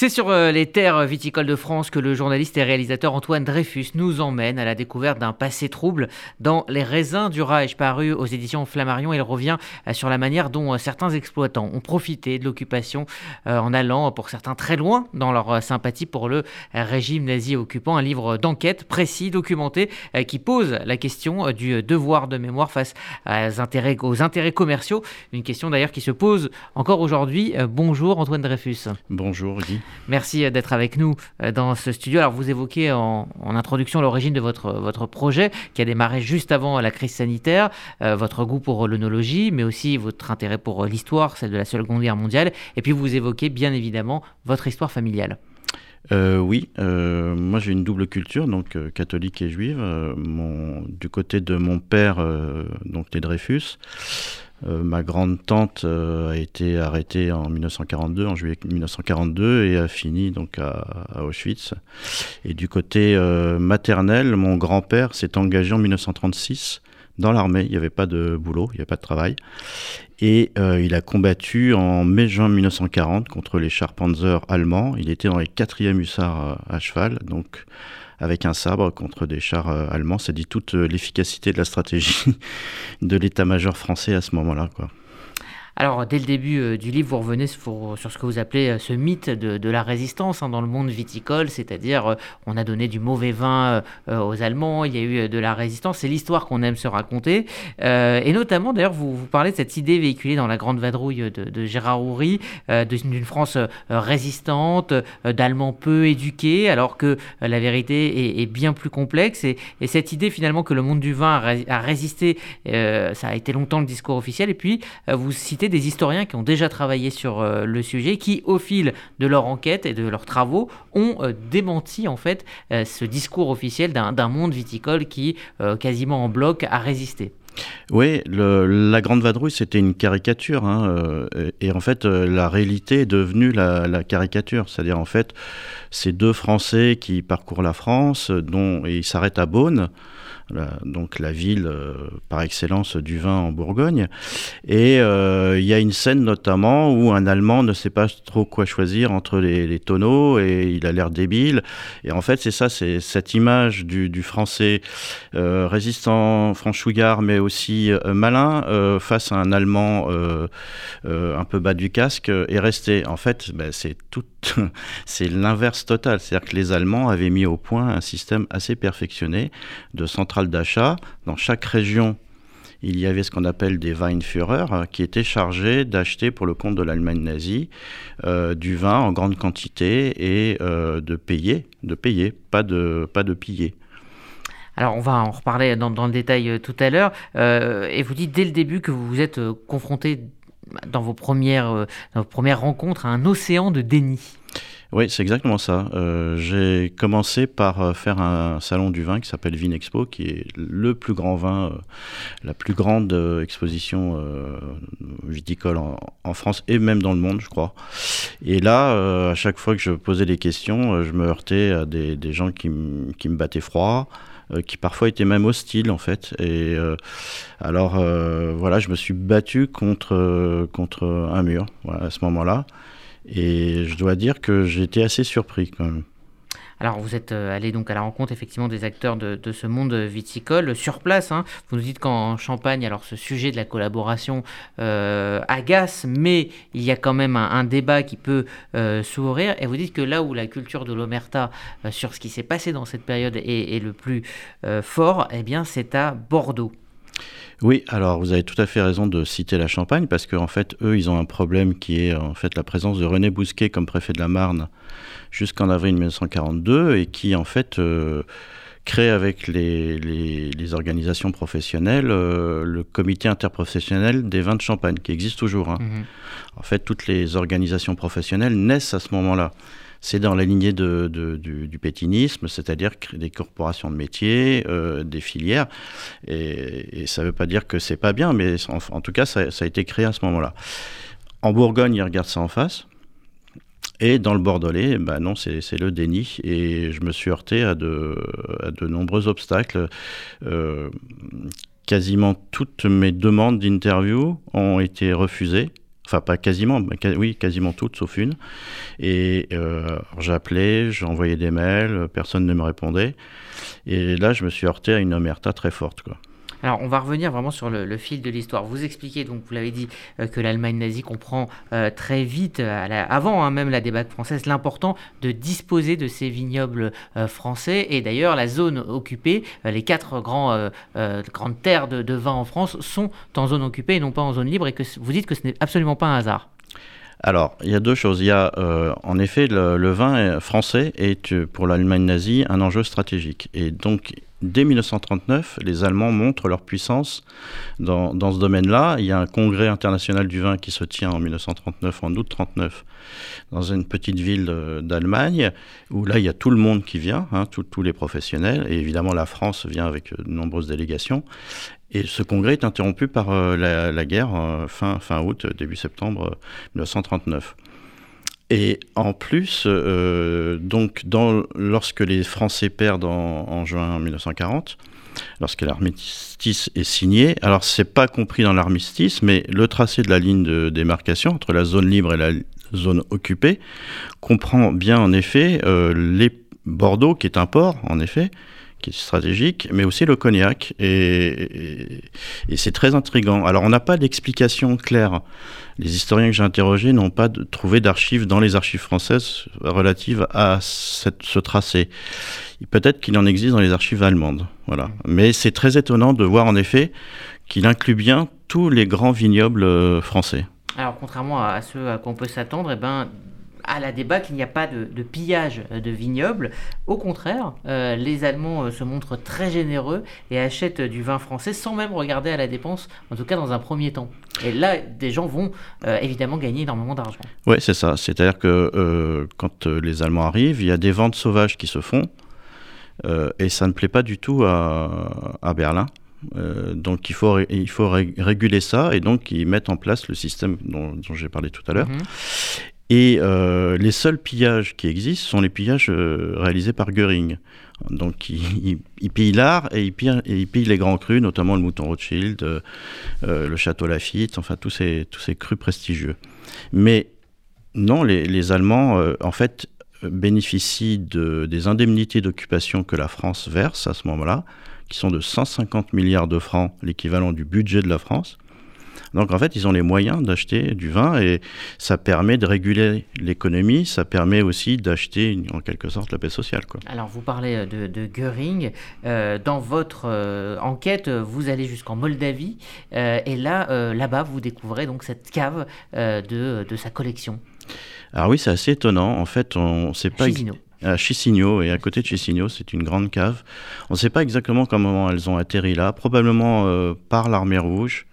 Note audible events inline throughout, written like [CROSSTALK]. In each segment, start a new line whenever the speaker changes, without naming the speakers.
C'est sur euh, les terres viticoles de France que le journaliste et réalisateur Antoine Dreyfus nous emmène à la découverte d'un passé trouble dans Les raisins du Reich, paru aux éditions Flammarion. Il revient euh, sur la manière dont euh, certains exploitants ont profité de l'occupation en allant, pour certains, très loin dans leur sympathie pour le régime nazi occupant. Un livre d'enquête précis, documenté, qui pose la question du devoir de mémoire face aux intérêts, aux intérêts commerciaux. Une question d'ailleurs qui se pose encore aujourd'hui. Bonjour Antoine Dreyfus.
Bonjour Guy.
Merci euh, d'être avec nous euh, dans ce studio. Alors, vous évoquez en, introduction l'origine de votre, votre projet qui a démarré juste avant la crise sanitaire, euh, votre goût pour l'œnologie, mais aussi votre intérêt pour l'histoire, celle de la Seconde Guerre mondiale. Et puis, vous évoquez bien évidemment votre histoire familiale.
oui, moi j'ai une double culture, donc catholique et juive. du côté de mon père, donc les Dreyfus, euh, ma grande tante euh, a été arrêtée en 1942, en juillet 1942, et a fini donc à, Auschwitz. Et du côté euh, maternel, mon grand-père s'est engagé en 1936 dans l'armée. Il n'y avait pas de boulot, il n'y avait pas de travail. Et il a combattu en mai-juin 1940 contre les Charpanzer allemands. Il était dans les 4e hussards à cheval, donc avec un sabre contre des chars euh, allemands. Ça dit toute euh, l'efficacité de la stratégie [LAUGHS] de l'état-major français à ce moment-là. Quoi.
Alors, dès le début euh, du livre, vous revenez sur, ce que vous appelez euh, ce mythe de, la résistance hein, dans le monde viticole, c'est-à-dire euh, on a donné du mauvais vin aux Allemands, il y a eu de la résistance, c'est l'histoire qu'on aime se raconter. et notamment, d'ailleurs, vous, vous, parlez de cette idée véhiculée dans La Grande Vadrouille de, Gérard Houry, d'une France résistante, d'Allemands peu éduqués, alors que la vérité est, bien plus complexe. Et, cette idée finalement que le monde du vin a, résisté, ça a été longtemps le discours officiel. Et puis, vous citez des historiens qui ont déjà travaillé sur euh, le sujet, qui au fil de leur enquête et de leurs travaux ont euh, démenti en fait euh, ce discours officiel d'un monde viticole qui quasiment en bloc a résisté.
Oui, la Grande Vadrouille, c'était une caricature. Hein, et en fait, la réalité est devenue la, caricature. C'est-à-dire, en fait, ces deux Français qui parcourent la France, dont, ils s'arrêtent à Beaune donc la ville euh, par excellence du vin en Bourgogne. Et euh, il y a une scène notamment où un Allemand ne sait pas trop quoi choisir entre les, tonneaux et il a l'air débile. Et en fait, c'est ça, c'est cette image du, français euh, résistant, franchouillard, mais aussi malin face à un Allemand un peu bas du casque est resté. En fait, ben, c'est tout, [LAUGHS] c'est l'inverse total. C'est-à-dire que les Allemands avaient mis au point un système assez perfectionné de centrale d'achat. Dans chaque région, il y avait ce qu'on appelle des Weinführer euh, qui étaient chargés d'acheter pour le compte de l'Allemagne nazie euh, du vin en grande quantité et euh, de payer, de payer, pas de, pas de piller.
Alors on va en reparler dans, le détail tout à l'heure. et vous dites dès le début que vous vous êtes confronté dans vos premières, dans vos premières rencontres un océan de déni.
Oui, c'est exactement ça. Euh, j'ai commencé par euh, faire un salon du vin qui s'appelle Vinexpo, qui est le plus grand vin, euh, la plus grande exposition viticole en, France et même dans le monde, je crois. Et là, à chaque fois que je posais des questions, je me heurtais à des, gens qui, me battaient froid. Qui parfois étaient même hostiles en fait. Et alors voilà, je me suis battu contre, contre un mur à ce moment-là. Et je dois dire que j'étais assez surpris quand même.
Alors vous êtes euh, allé donc à la rencontre effectivement des acteurs de, ce monde viticole sur place. Hein. Vous nous dites qu'en Champagne, alors ce sujet de la collaboration euh, agace, mais il y a quand même un, débat qui peut euh, s'ouvrir. Et vous dites que là où la culture de l'omerta sur ce qui s'est passé dans cette période est, est le plus fort, eh bien c'est à Bordeaux.
Oui, alors vous avez tout à fait raison de citer la Champagne parce qu'en fait, eux, ils ont un problème qui est en fait la présence de René Bousquet comme préfet de la Marne jusqu'en avril 1942 et qui en fait euh, crée avec les, les, organisations professionnelles euh, le comité interprofessionnel des vins de Champagne qui existe toujours. Hein. Mhm. En fait, toutes les organisations professionnelles naissent à ce moment-là c'est dans la lignée de, du, pétinisme, c'est-à-dire des corporations de métiers, euh, des filières. Et, ça ne veut pas dire que c'est pas bien, mais en, tout cas, ça, a été créé à ce moment-là. En Bourgogne, ils regardent ça en face. Et dans le Bordelais, ben non, c'est le déni. Et je me suis heurté à de, de nombreux obstacles. Euh, quasiment toutes mes demandes d'interview ont été refusées Enfin, pas quasiment, oui, quasiment toutes, sauf une. Et euh, j'appelais, j'envoyais des mails, personne ne me répondait. Et là, je me suis heurté à une omerta très forte. Quoi.
Alors, on va revenir vraiment sur le, fil de l'histoire. Vous expliquez, donc, vous l'avez dit, euh, que l'Allemagne nazie comprend euh, très vite, avant hein, même la débâcle française, l'important de disposer de ces vignobles euh, français. Et d'ailleurs, la zone occupée, les quatre grandes terres de, vin en France sont en zone occupée et non pas en zone libre. Et que vous dites que ce n'est absolument pas un hasard.
Alors, il y a deux choses. Il y a, en effet, le, le vin français est pour l'Allemagne nazie un enjeu stratégique. Et donc, dès 1939, les Allemands montrent leur puissance dans, dans ce domaine-là. Il y a un congrès international du vin qui se tient en 1939, en août 1939, dans une petite ville d'Allemagne, où là, il y a tout le monde qui vient, hein, tous les professionnels, et évidemment la France vient avec de nombreuses délégations. Et ce congrès est interrompu par euh, la, guerre euh, fin, fin août, début septembre 1939. Et en plus, euh, donc, lorsque les Français perdent en, juin 1940, lorsque l'armistice est signé, alors c'est pas compris dans l'armistice, mais le tracé de la ligne de démarcation entre la zone libre et la zone occupée comprend bien en effet euh, les Bordeaux, qui est un port, en effet, qui est stratégique, mais aussi le cognac. Et, c'est très intrigant. Alors, on n'a pas d'explication claire. Les historiens que j'ai interrogés n'ont pas trouvé d'archives dans les archives françaises relatives à ce tracé. Peut-être qu'il en existe dans les archives allemandes. Voilà. Mais c'est très étonnant de voir en effet qu'il inclut bien tous les grands vignobles euh, français.
Alors, contrairement à ceux à quoi on peut s'attendre, eh ben, à la débâcle, il n'y a pas de, pillage de vignobles. Au contraire, euh, les Allemands euh, se montrent très généreux et achètent du vin français sans même regarder à la dépense, en tout cas dans un premier temps. Et là, des gens vont euh, évidemment gagner énormément d'argent.
Oui, c'est ça. C'est-à-dire que quand les Allemands arrivent, il y a des ventes sauvages qui se font. et ça ne plaît pas du tout à, Berlin. donc il faut, il faut réguler ça et donc ils mettent en place le système dont, j'ai parlé tout à l'heure. Mhm. Et euh, les seuls pillages qui existent sont les pillages euh, réalisés par Goering. Donc il, pille l'art et il et il pille les grands crus, notamment le Mouton Rothschild, euh, le Château Lafitte, enfin tous ces, tous ces crus prestigieux. Mais non, les, les Allemands, en fait, bénéficient de, des indemnités d'occupation que la France verse à ce moment-là, qui sont de 150 milliards de francs, l'équivalent du budget de la France. Donc en fait, ils ont les moyens d'acheter du vin et ça permet de réguler l'économie, ça permet aussi d'acheter en quelque sorte la paix sociale. Quoi.
Alors vous parlez euh, de, de Göring. Euh, dans votre euh, enquête, vous allez jusqu'en Moldavie et là, là-bas, vous découvrez donc cette cave de, de, sa collection.
Alors oui, c'est assez étonnant. En fait, on ne sait pas à Chisigno, et à côté de Chisigno, c'est une grande cave. On ne sait pas exactement comment elles ont atterri là, probablement par l'armée rouge,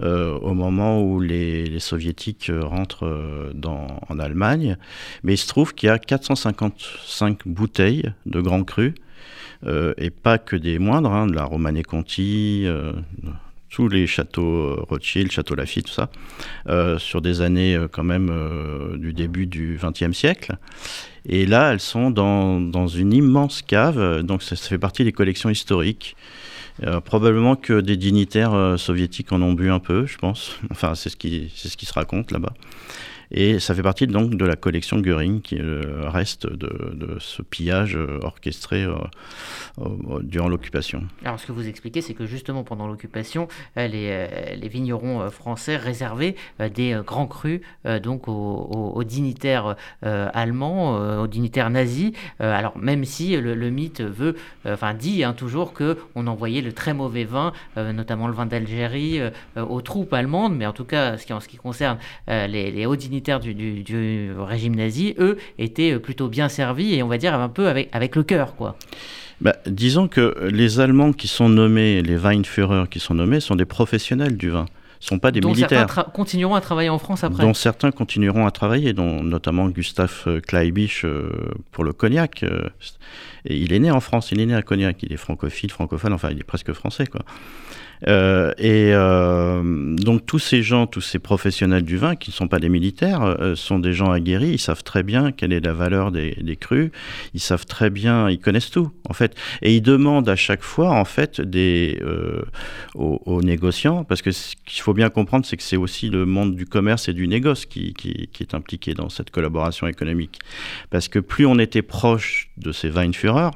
euh, au moment où les, soviétiques euh, rentrent euh, en Allemagne. Mais il se trouve qu'il y a 455 bouteilles de grands crus, et pas que des moindres, hein, de la Romanée Conti, tous les châteaux Rothschild, château Lafitte, tout ça, sur des années quand même du début du XXe siècle. Et là, elles sont dans, une immense cave, donc ça, fait partie des collections historiques. Euh, probablement que des dignitaires euh, soviétiques en ont bu un peu, je pense. Enfin, c'est ce qui, c'est ce qui se raconte là-bas. Et ça fait partie donc de la collection Göring, qui le reste de, ce pillage euh, orchestré durant l'occupation.
Alors ce que vous expliquez, c'est que justement pendant l'occupation, les, vignerons français réservaient des grands crus donc aux, dignitaires allemands, aux dignitaires nazis. alors même si le, mythe veut, enfin dit hein, toujours que on envoyait le très mauvais vin, notamment le vin d'Algérie, aux troupes allemandes, mais en tout cas en ce qui concerne les hauts dignitaires du, régime nazi, eux, étaient euh, plutôt bien servis et on va dire un peu avec, avec le cœur, quoi.
Bah, disons que les Allemands qui sont nommés, les Weinführer qui sont nommés, sont des professionnels du vin sont pas des dont militaires.
Certains continueront à travailler en France après.
Dont certains continueront à travailler, dont notamment Gustave euh, Kleibisch euh, pour le cognac. et il est né en France, il est né à Cognac, il est francophile, francophone, enfin il est presque français quoi. Euh, et euh, donc tous ces gens, tous ces professionnels du vin qui ne sont pas des militaires, euh, sont des gens aguerris, ils savent très bien quelle est la valeur des, des, crus, ils savent très bien, ils connaissent tout en fait, et ils demandent à chaque fois en fait aux, négociants, parce que ce qu'il faut bien comprendre, c'est que c'est aussi le monde du commerce et du négoce qui, qui, qui, est impliqué dans cette collaboration économique, parce que plus on était proche de ces Weinführer,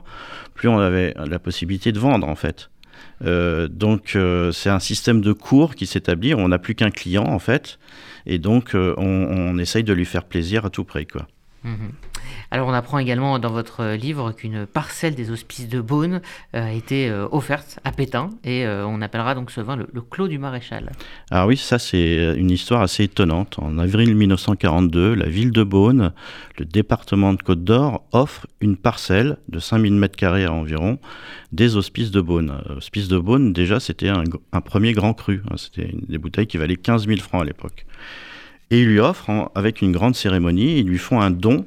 plus on avait la possibilité de vendre en fait. Euh, donc euh, c'est un système de cours qui s'établit. On n'a plus qu'un client en fait, et donc euh, on, essaye de lui faire plaisir à tout prix quoi.
Mmh. Alors on apprend également dans votre livre qu'une parcelle des hospices de Beaune a été offerte à Pétain et on appellera donc ce vin le, le Clos du Maréchal.
Ah oui, ça c'est une histoire assez étonnante. En avril 1942, la ville de Beaune, le département de Côte d'Or, offre une parcelle de 5000 m2 environ des hospices de Beaune. Hospices de Beaune, déjà, c'était un, un, premier grand cru. Hein. C'était des bouteilles qui valaient 15 000 francs à l'époque. Et ils lui offrent, avec une grande cérémonie, ils lui font un don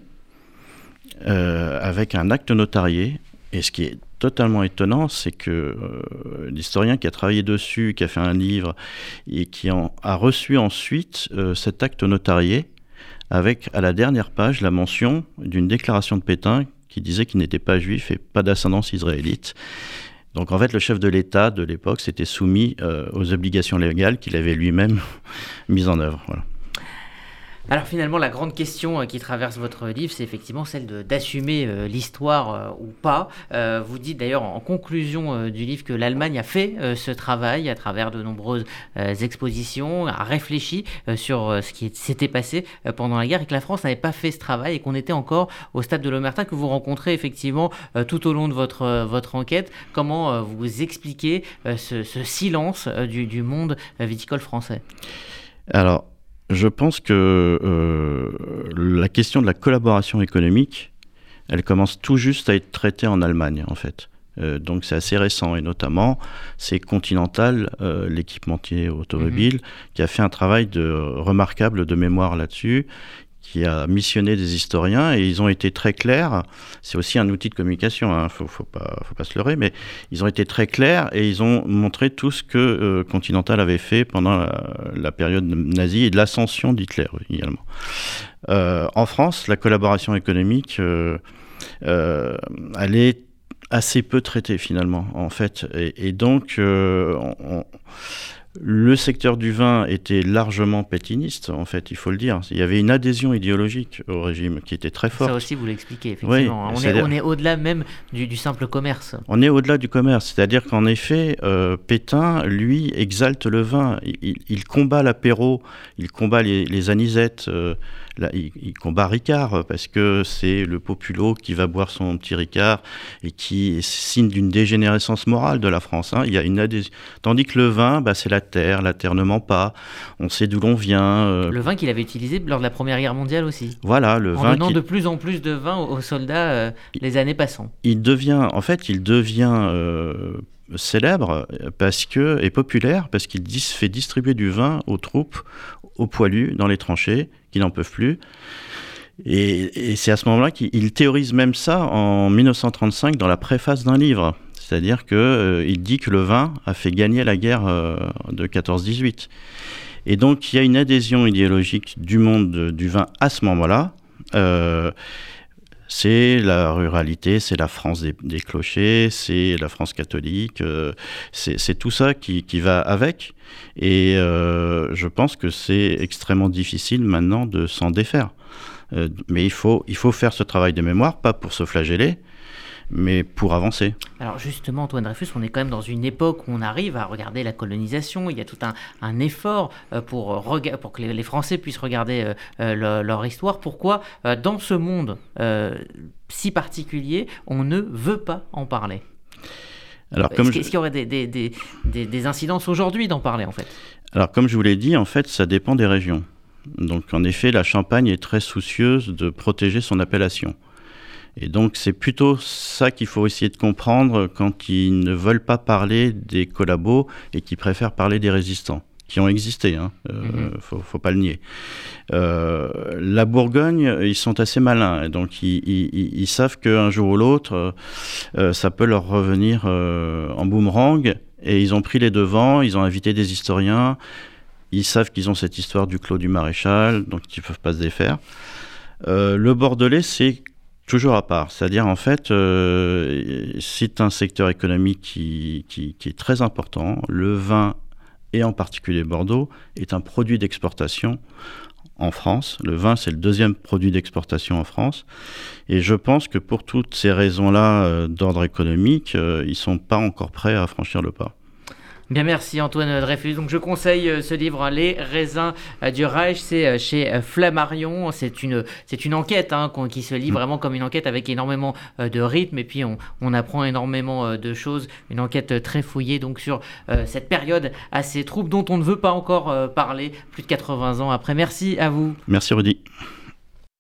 euh, avec un acte notarié. Et ce qui est totalement étonnant, c'est que euh, l'historien qui a travaillé dessus, qui a fait un livre et qui a reçu ensuite euh, cet acte notarié avec à la dernière page la mention d'une déclaration de Pétain qui disait qu'il n'était pas juif et pas d'ascendance israélite. Donc en fait, le chef de l'État de l'époque s'était soumis aux obligations légales qu'il avait lui-même [LAUGHS] mises en œuvre. Voilà.
Alors finalement, la grande question euh, qui traverse votre livre, c'est effectivement celle d'assumer euh, l'histoire euh, ou pas. Vous dites d'ailleurs en conclusion du livre que l'Allemagne a fait ce travail à travers de nombreuses expositions, a réfléchi sur ce qui s'était passé pendant la guerre et que la France n'avait pas fait ce travail et qu'on était encore au stade de l'Omerta que vous rencontrez effectivement tout au long de votre, enquête. Comment vous expliquez ce, ce, silence du, du monde viticole français?
Alors, je pense que euh, la question de la collaboration économique, elle commence tout juste à être traitée en Allemagne, en fait. Euh, donc c'est assez récent et notamment c'est Continental, euh, l'équipementier automobile, mmh. qui a fait un travail de, remarquable de mémoire là-dessus qui a missionné des historiens et ils ont été très clairs. C'est aussi un outil de communication, il hein, ne faut, pas, se leurrer, mais ils ont été très clairs et ils ont montré tout ce que euh, Continental avait fait pendant la, période nazie et de l'ascension d'Hitler également. Euh, en France, la collaboration économique, euh, euh elle est assez peu traitée finalement, en fait. Et, donc, on, le secteur du vin était largement pétiniste, en fait, il faut le dire. Il y avait une adhésion idéologique au régime qui était très forte.
Ça aussi, vous l'expliquez, effectivement. Oui, on, est, on est au-delà même du, du, simple commerce.
On est au-delà du commerce. C'est-à-dire qu'en effet, euh, Pétain, lui, exalte le vin. Il, il combat l'apéro, il combat les, les anisettes. Euh, là, il, il, combat Ricard parce que c'est le populo qui va boire son petit Ricard et qui est signe d'une dégénérescence morale de la France. Hein. Il y a une adhésion. Tandis que le vin, bah, c'est la terre, la terre ne ment pas, on sait d'où l'on vient. Euh...
Le vin qu'il avait utilisé lors de la Première Guerre mondiale aussi.
Voilà, le
en
vin.
donnant qui... de plus en plus de vin aux soldats euh, les années passant.
Il devient, en fait, il devient. Euh, célèbre parce que et populaire parce qu'il dis, fait distribuer du vin aux troupes aux poilus dans les tranchées qui n'en peuvent plus et, et c'est à ce moment-là qu'il théorise même ça en 1935 dans la préface d'un livre c'est-à-dire qu'il euh, dit que le vin a fait gagner la guerre euh, de 14-18. Et donc il y a une adhésion idéologique du monde de, du vin à ce moment-là. Euh, c'est la ruralité, c'est la France des, clochers, c'est la France catholique, euh, c'est tout ça qui, qui, va avec. Et euh, je pense que c'est extrêmement difficile maintenant de s'en défaire. Euh, mais il faut, il faut faire ce travail de mémoire, pas pour se flageller, mais pour avancer.
Alors justement, Antoine Dreyfus, on est quand même dans une époque où on arrive à regarder la colonisation, il y a tout un, un effort euh, pour, pour que les, Français puissent regarder euh, leur, leur, histoire. Pourquoi, euh, dans ce monde euh, si particulier, on ne veut pas en parler?
Alors,
comme Est-ce je... qu'il y aurait des, des, des, des incidences aujourd'hui d'en parler en fait?
Alors comme je vous l'ai dit, en fait, ça dépend des régions. Donc en effet, la Champagne est très soucieuse de protéger son appellation. Et donc c'est plutôt ça qu'il faut essayer de comprendre quand ils ne veulent pas parler des collabos et qui préfèrent parler des résistants qui ont existé, hein. euh, mm -hmm. faut, faut pas le nier. Euh, la Bourgogne, ils sont assez malins, et donc ils, ils, ils savent qu'un jour ou l'autre, euh, ça peut leur revenir euh, en boomerang, Et ils ont pris les devants, ils ont invité des historiens, ils savent qu'ils ont cette histoire du Clos du Maréchal, donc ils ne peuvent pas se défaire. Le Bordelais, c'est toujours à part. C'est-à-dire, en fait, euh, c'est un secteur économique qui, qui, est très important. Le vin, et en particulier Bordeaux, est un produit d'exportation en France. Le vin, c'est le deuxième produit d'exportation en France. Et je pense que pour toutes ces raisons-là euh, d'ordre économique, ils ne sont pas encore prêts à franchir le pas.
Bien, merci Antoine Dreyfus. Donc, je conseille euh, ce livre, Les raisins euh, du Reich. C'est euh, chez Flammarion. C'est une, c'est une enquête hein, qui se lit mm. vraiment comme une enquête avec énormément de rythme. Et puis, on, on apprend énormément de choses. Une enquête très fouillée donc sur cette période assez trouble dont on ne veut pas encore parler plus de 80 ans après. Merci à vous.
Merci Rudy.